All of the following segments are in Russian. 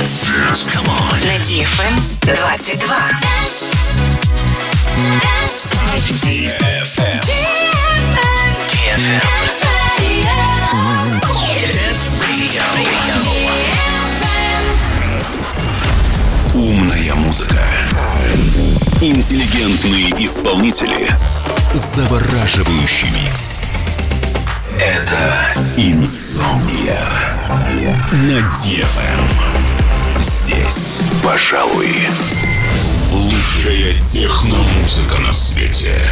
Dance. Come on. На DFM 22. DFM. DFM. Dance Radio. Умная музыка. Интеллигентные исполнители. Завораживающий микс. Это Инсомния. На DFM. Здесь, пожалуй, лучшая техномузыка на свете.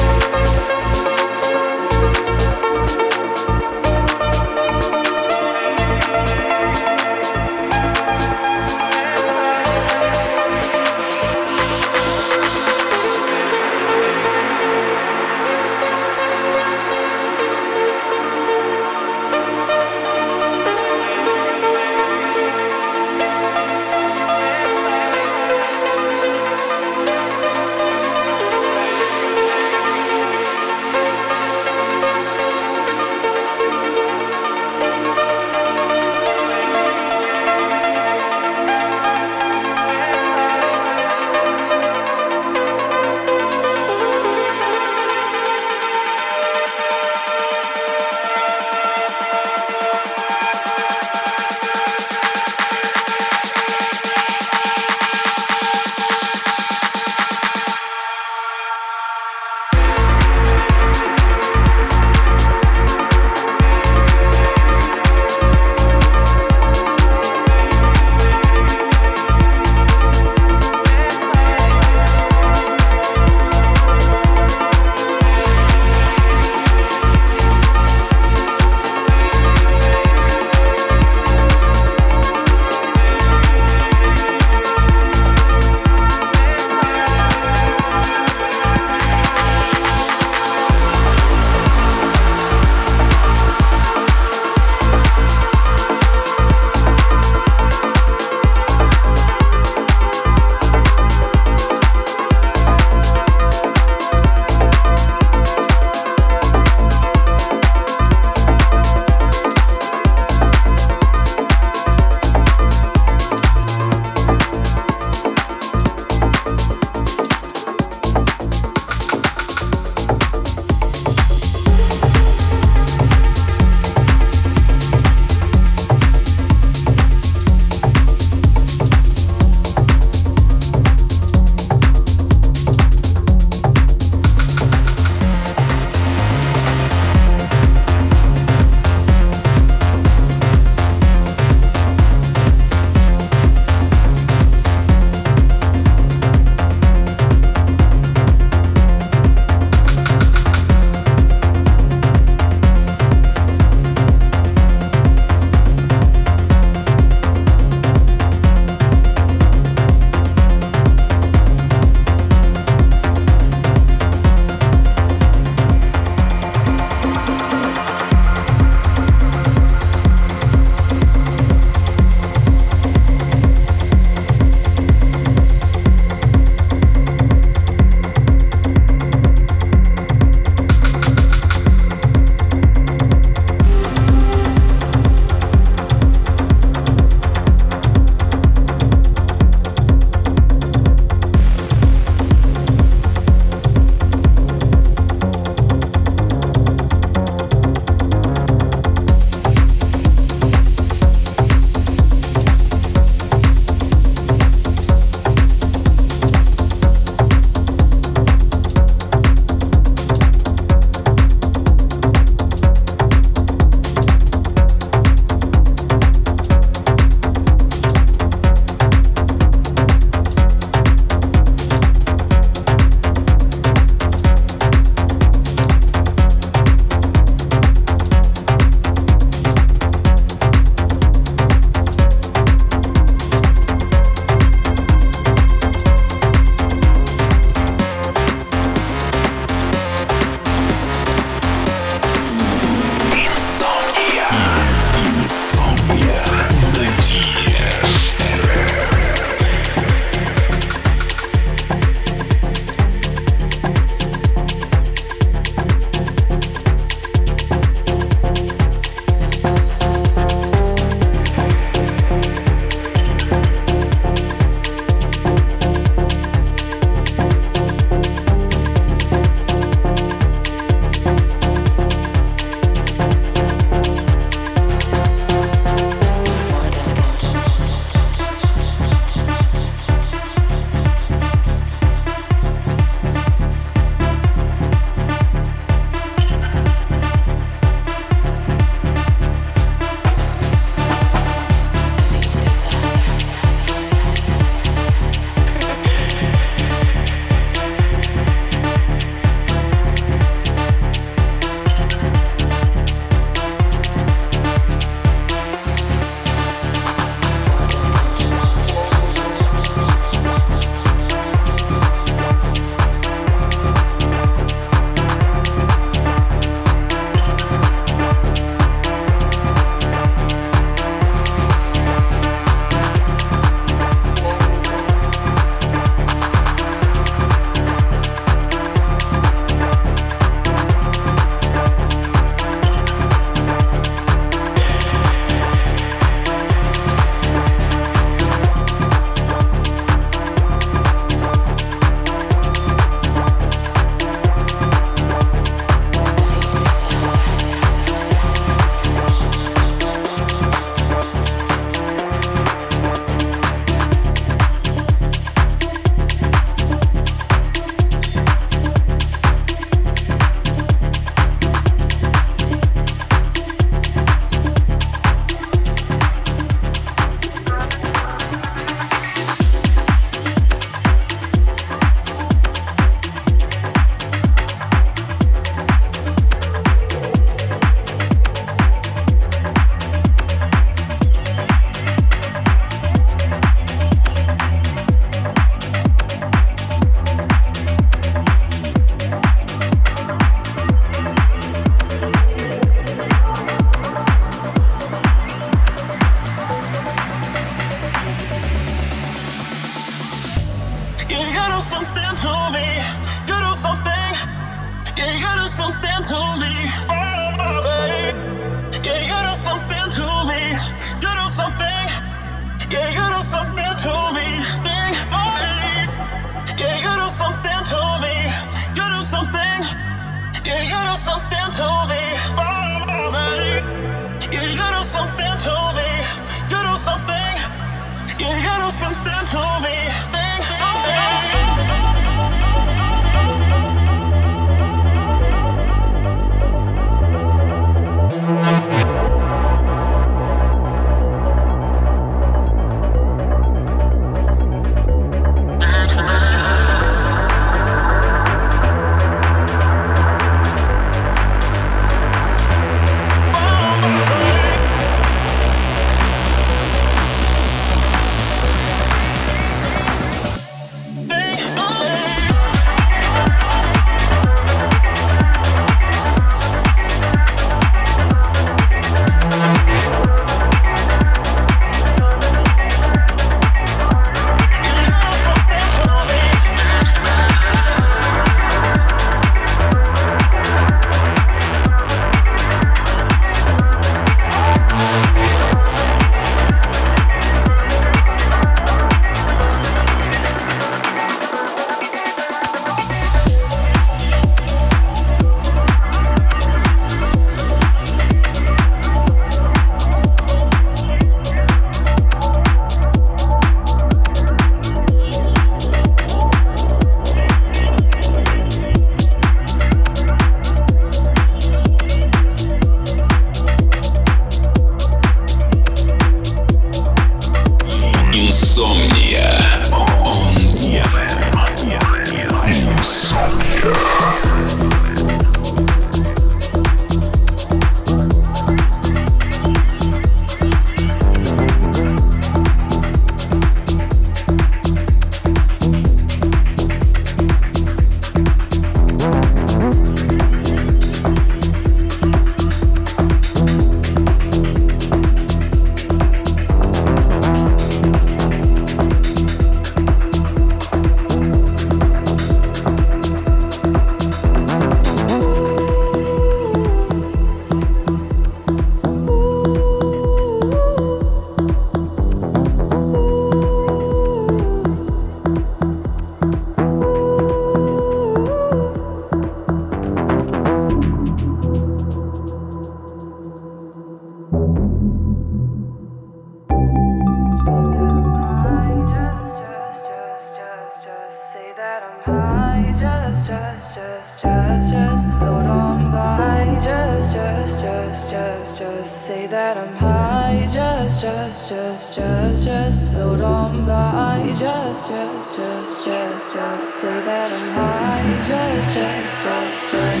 just, just, just say that I'm high. Just, just, just, just.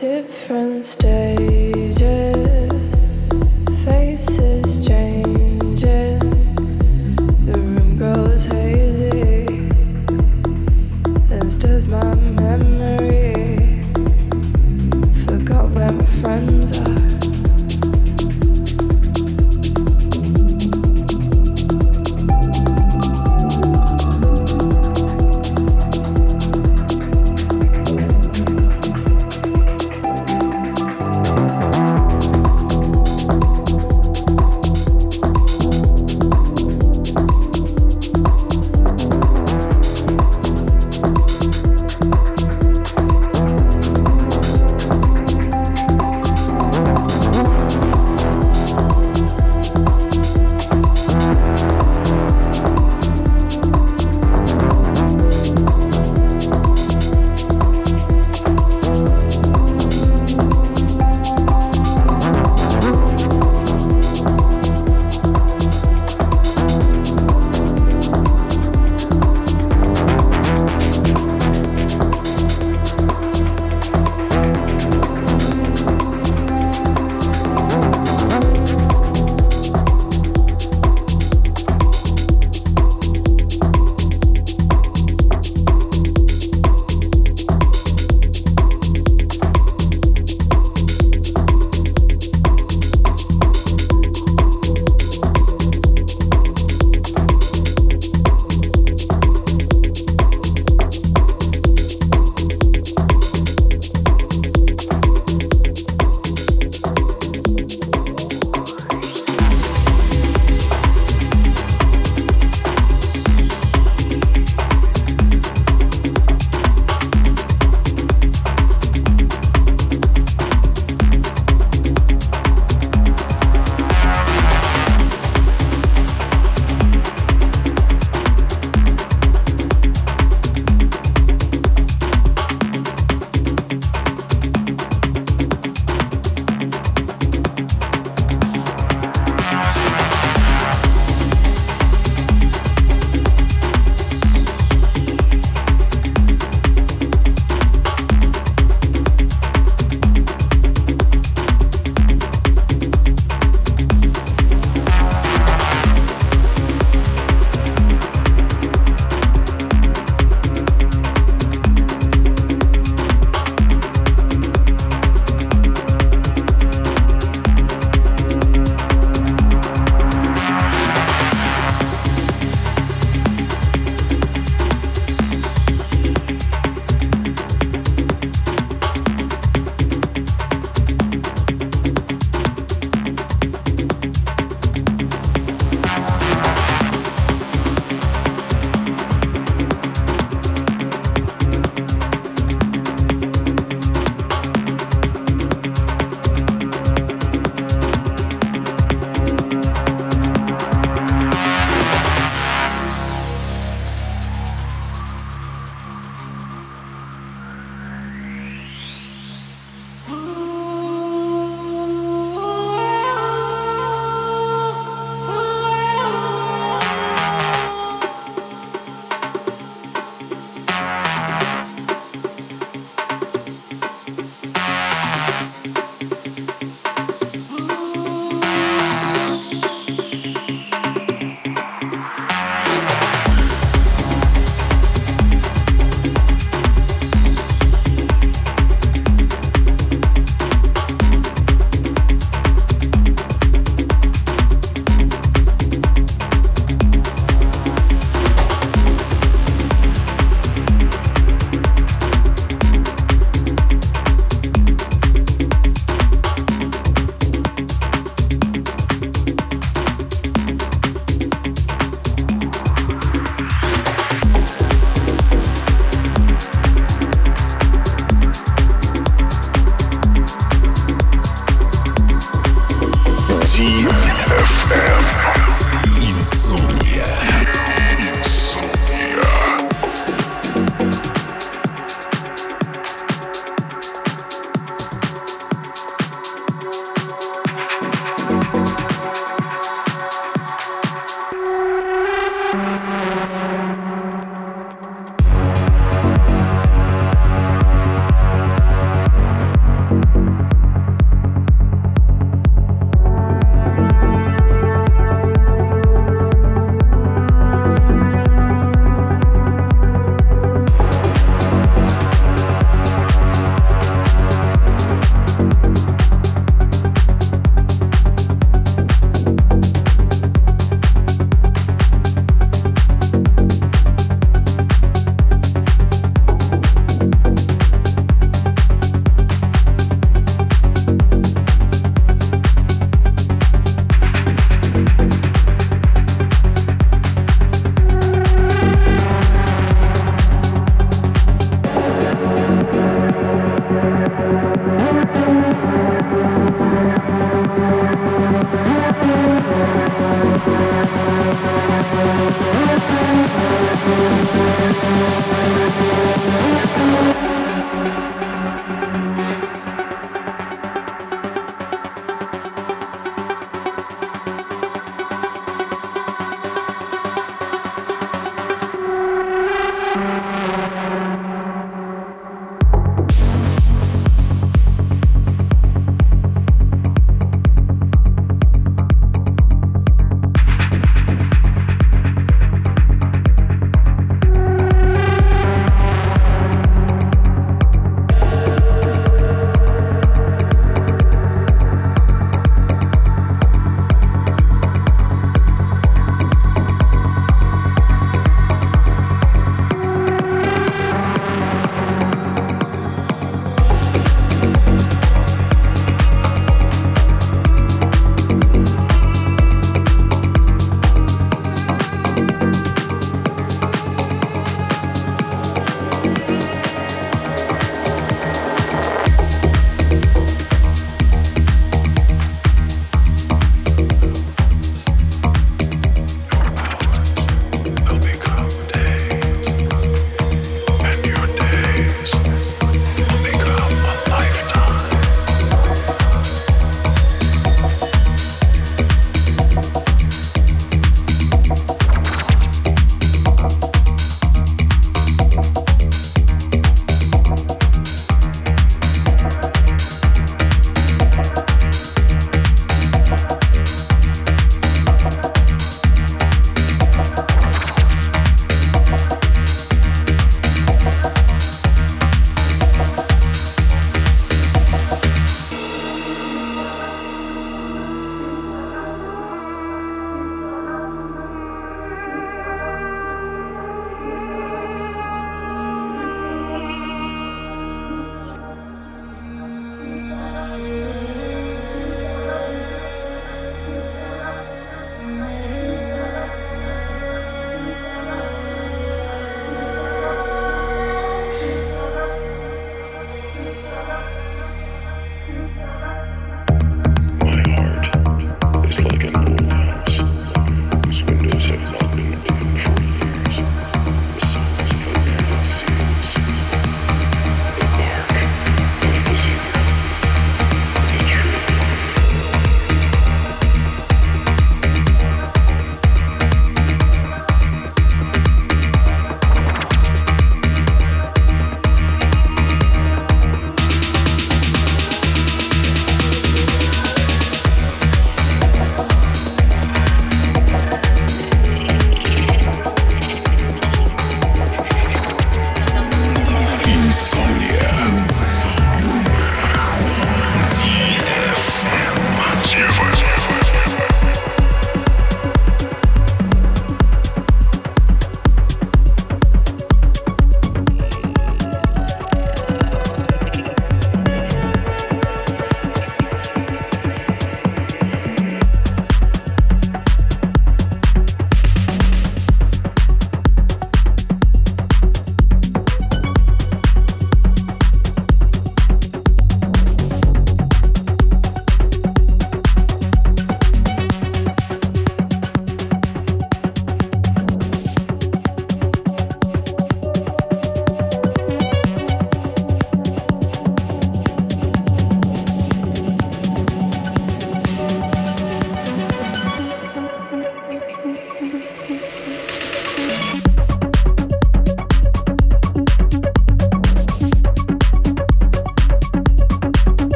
Different state.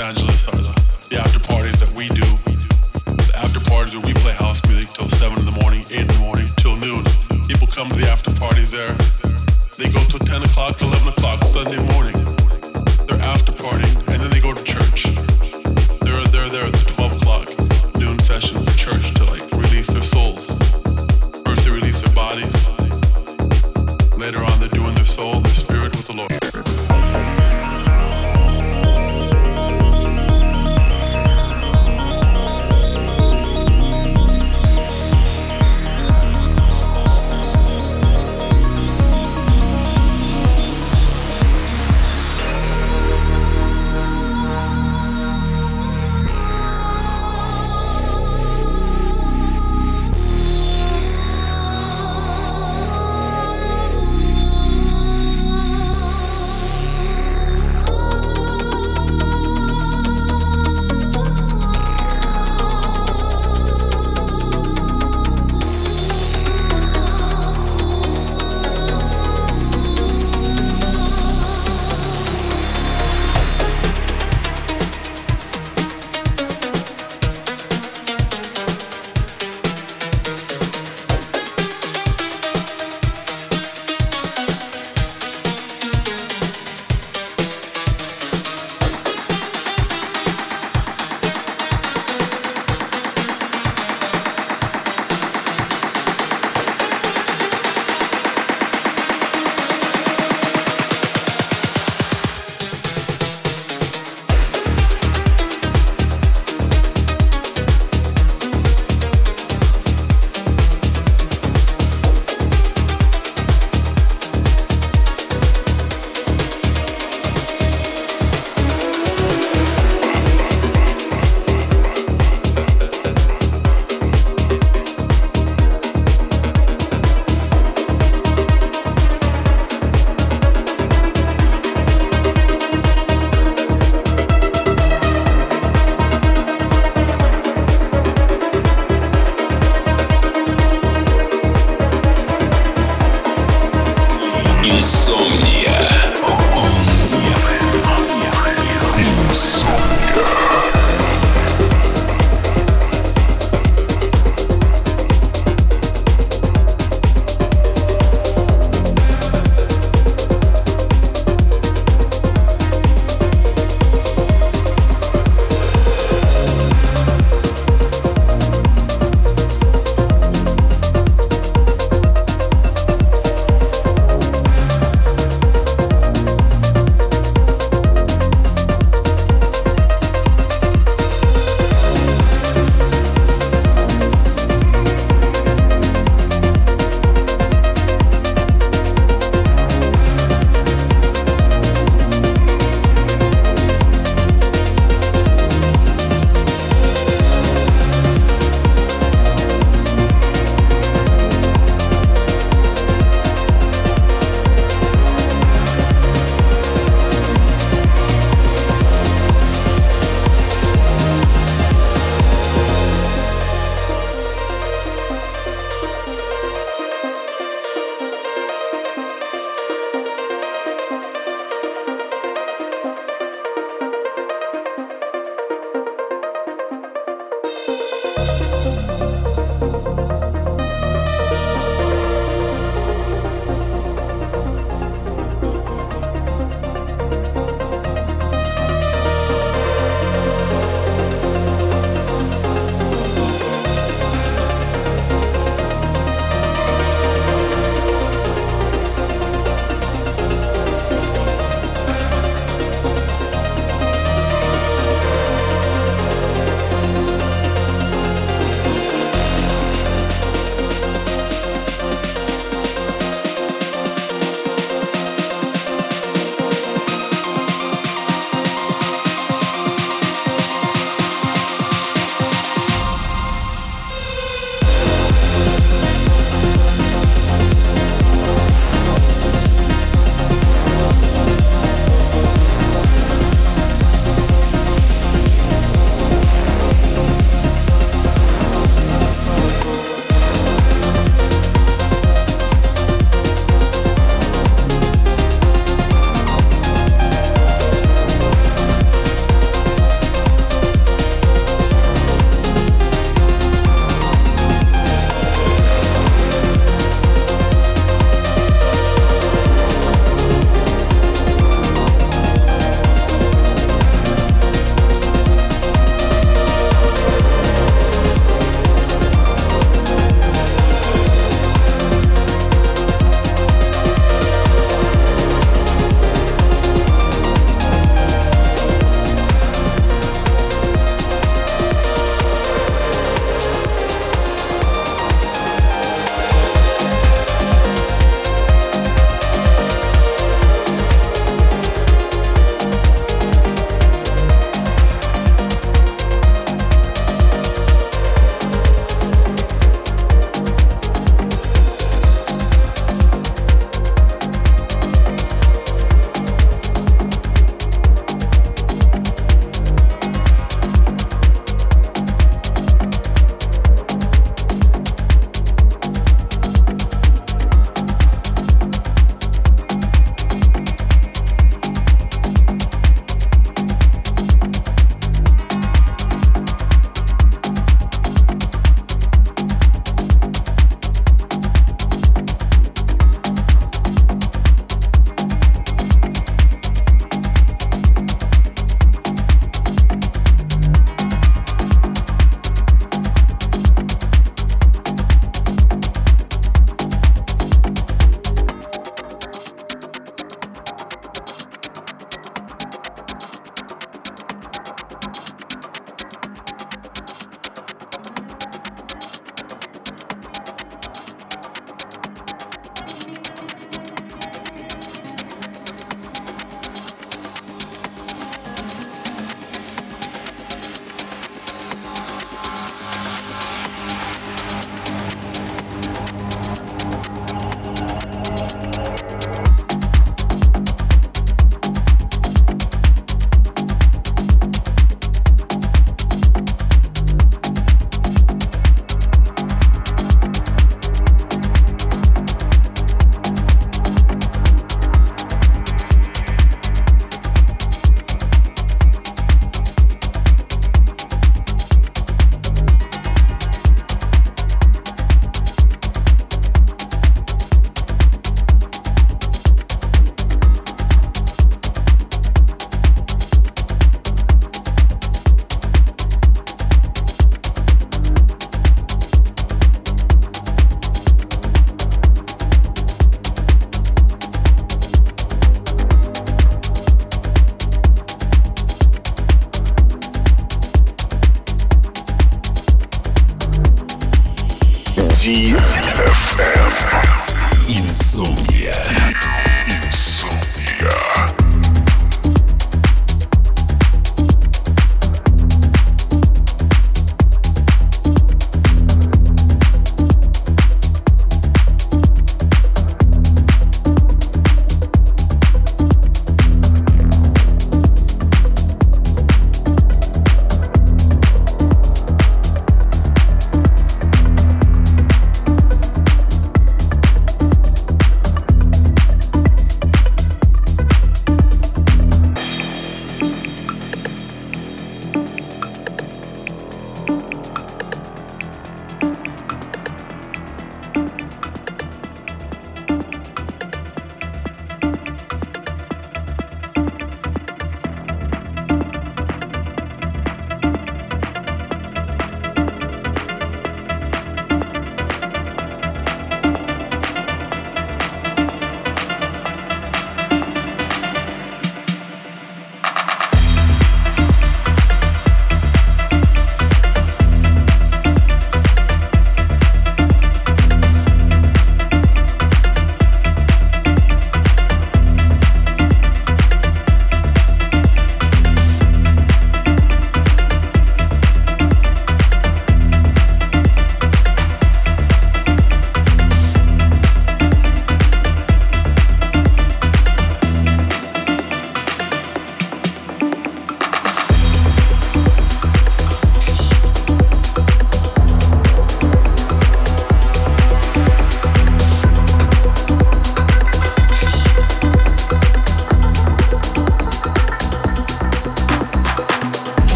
Angeles are the, the after parties that we do. The after parties where we play house music till 7 in the morning, 8 in the morning, till noon. People come to the after parties there. They go till 10 o'clock, 11 o'clock Sunday morning. They're after partying and then they go to church. They're, they're there at the 12 o'clock noon sessions.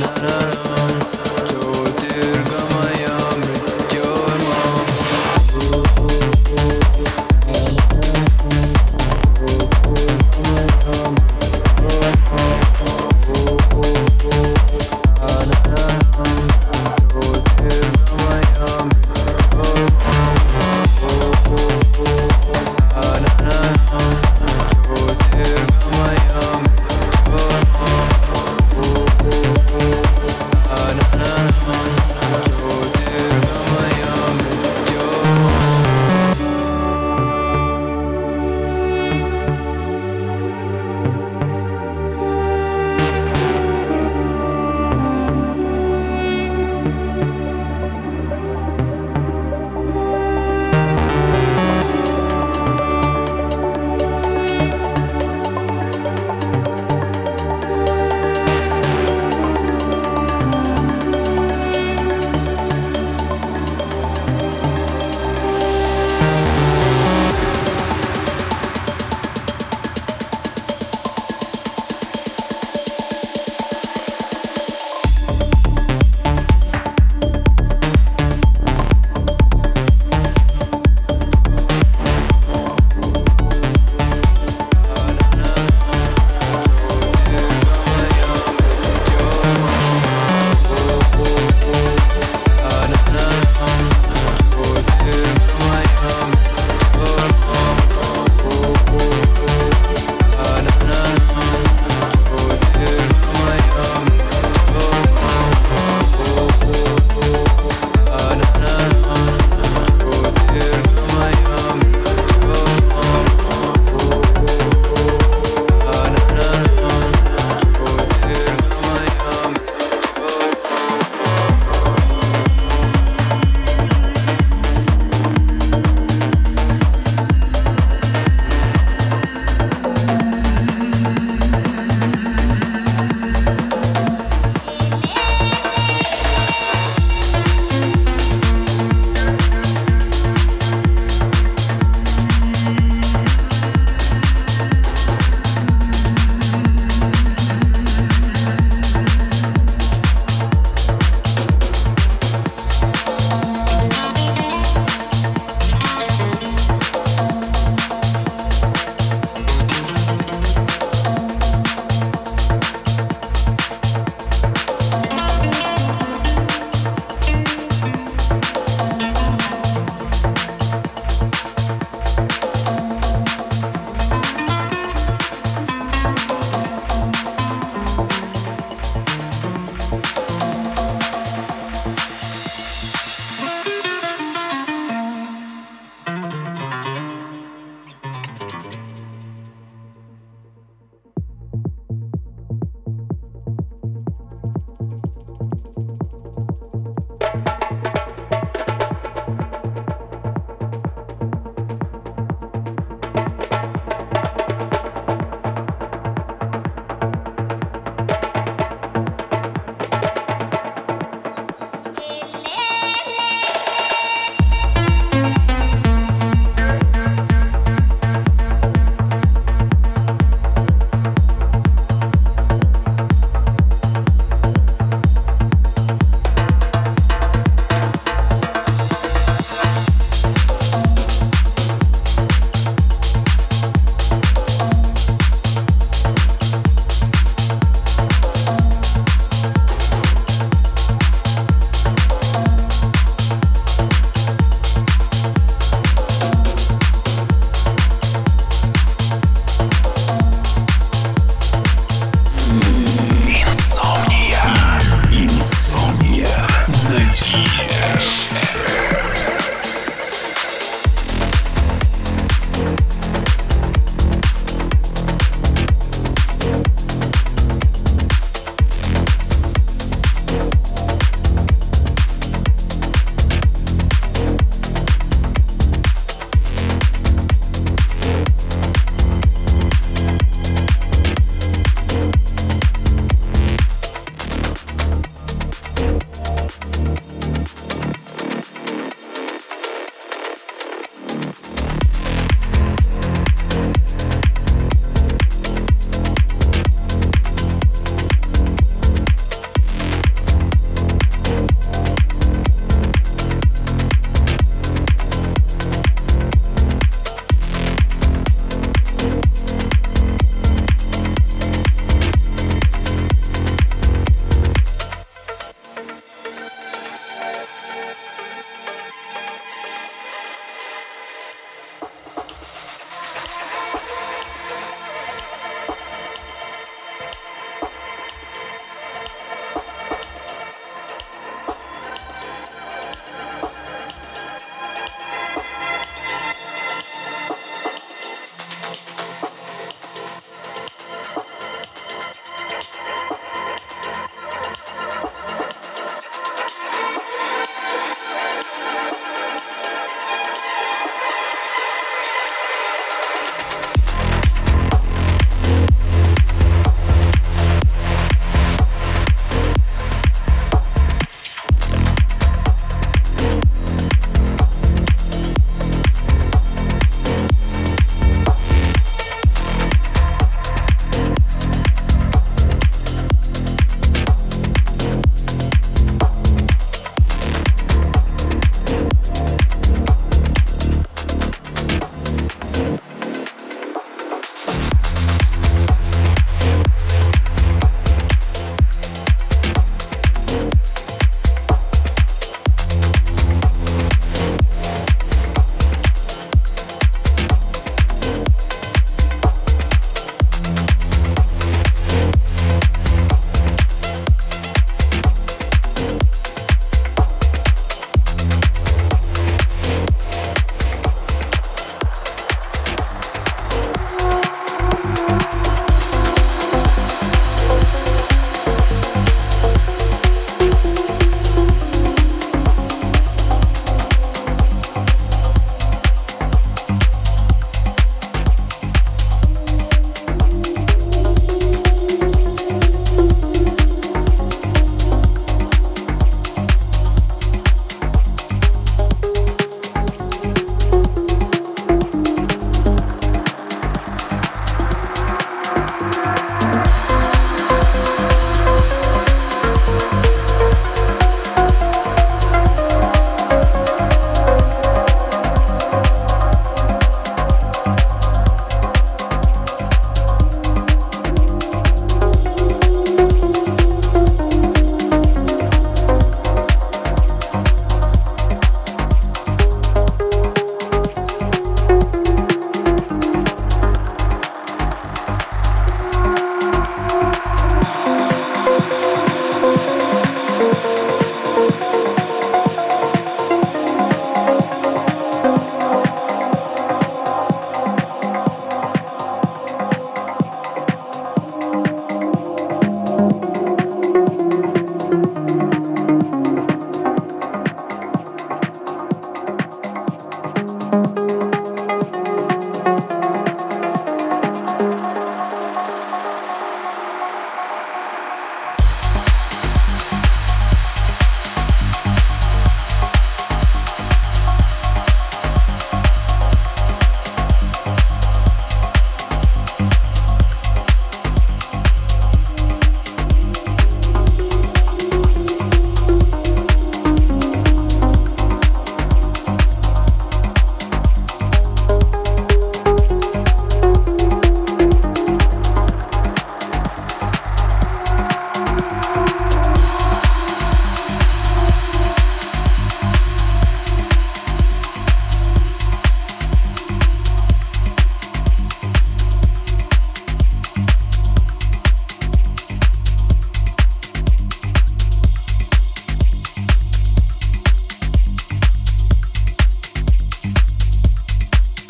na na na.